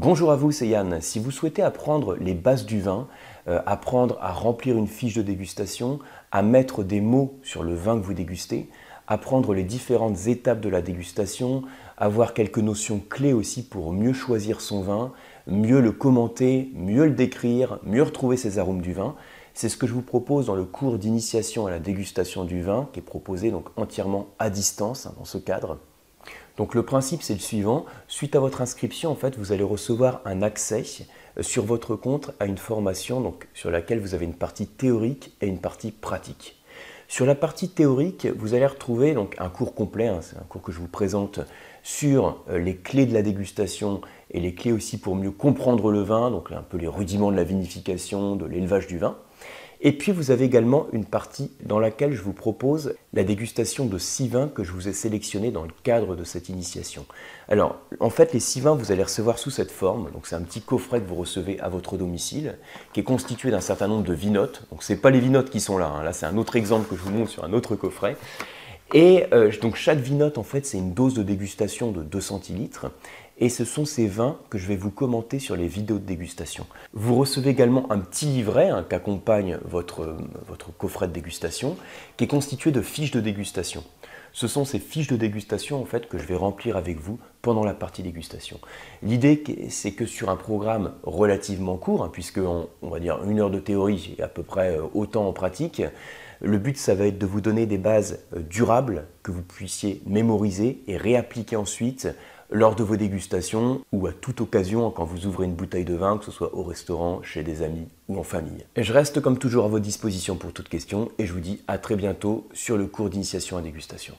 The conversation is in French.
Bonjour à vous, c'est Yann. Si vous souhaitez apprendre les bases du vin, euh, apprendre à remplir une fiche de dégustation, à mettre des mots sur le vin que vous dégustez, apprendre les différentes étapes de la dégustation, avoir quelques notions clés aussi pour mieux choisir son vin, mieux le commenter, mieux le décrire, mieux retrouver ses arômes du vin, c'est ce que je vous propose dans le cours d'initiation à la dégustation du vin, qui est proposé donc entièrement à distance hein, dans ce cadre. Donc le principe c'est le suivant, suite à votre inscription en fait vous allez recevoir un accès euh, sur votre compte à une formation sur laquelle vous avez une partie théorique et une partie pratique. Sur la partie théorique, vous allez retrouver un cours complet, hein, c'est un cours que je vous présente sur euh, les clés de la dégustation et les clés aussi pour mieux comprendre le vin, donc un peu les rudiments de la vinification, de l'élevage du vin. Et puis vous avez également une partie dans laquelle je vous propose la dégustation de six vins que je vous ai sélectionnés dans le cadre de cette initiation. Alors en fait les six vins vous allez recevoir sous cette forme, donc c'est un petit coffret que vous recevez à votre domicile qui est constitué d'un certain nombre de vinotes. Donc c'est pas les vinotes qui sont là, hein. là c'est un autre exemple que je vous montre sur un autre coffret. Et euh, donc chaque vinote en fait c'est une dose de dégustation de 2 centilitres et ce sont ces vins que je vais vous commenter sur les vidéos de dégustation. Vous recevez également un petit livret hein, qui votre coffret de dégustation, qui est constitué de fiches de dégustation. Ce sont ces fiches de dégustation en fait que je vais remplir avec vous pendant la partie dégustation. L'idée c'est que sur un programme relativement court, hein, puisque on, va dire une heure de théorie et à peu près euh, autant en pratique, le but ça va être de vous donner des bases euh, durables que vous puissiez mémoriser et réappliquer ensuite lors de vos dégustations ou à toute occasion quand vous ouvrez une bouteille de vin, que ce soit au restaurant, chez des amis ou en famille. Je reste comme toujours à votre disposition pour toute question et je vous dis à très bientôt sur le cours d'initiation à dégustation.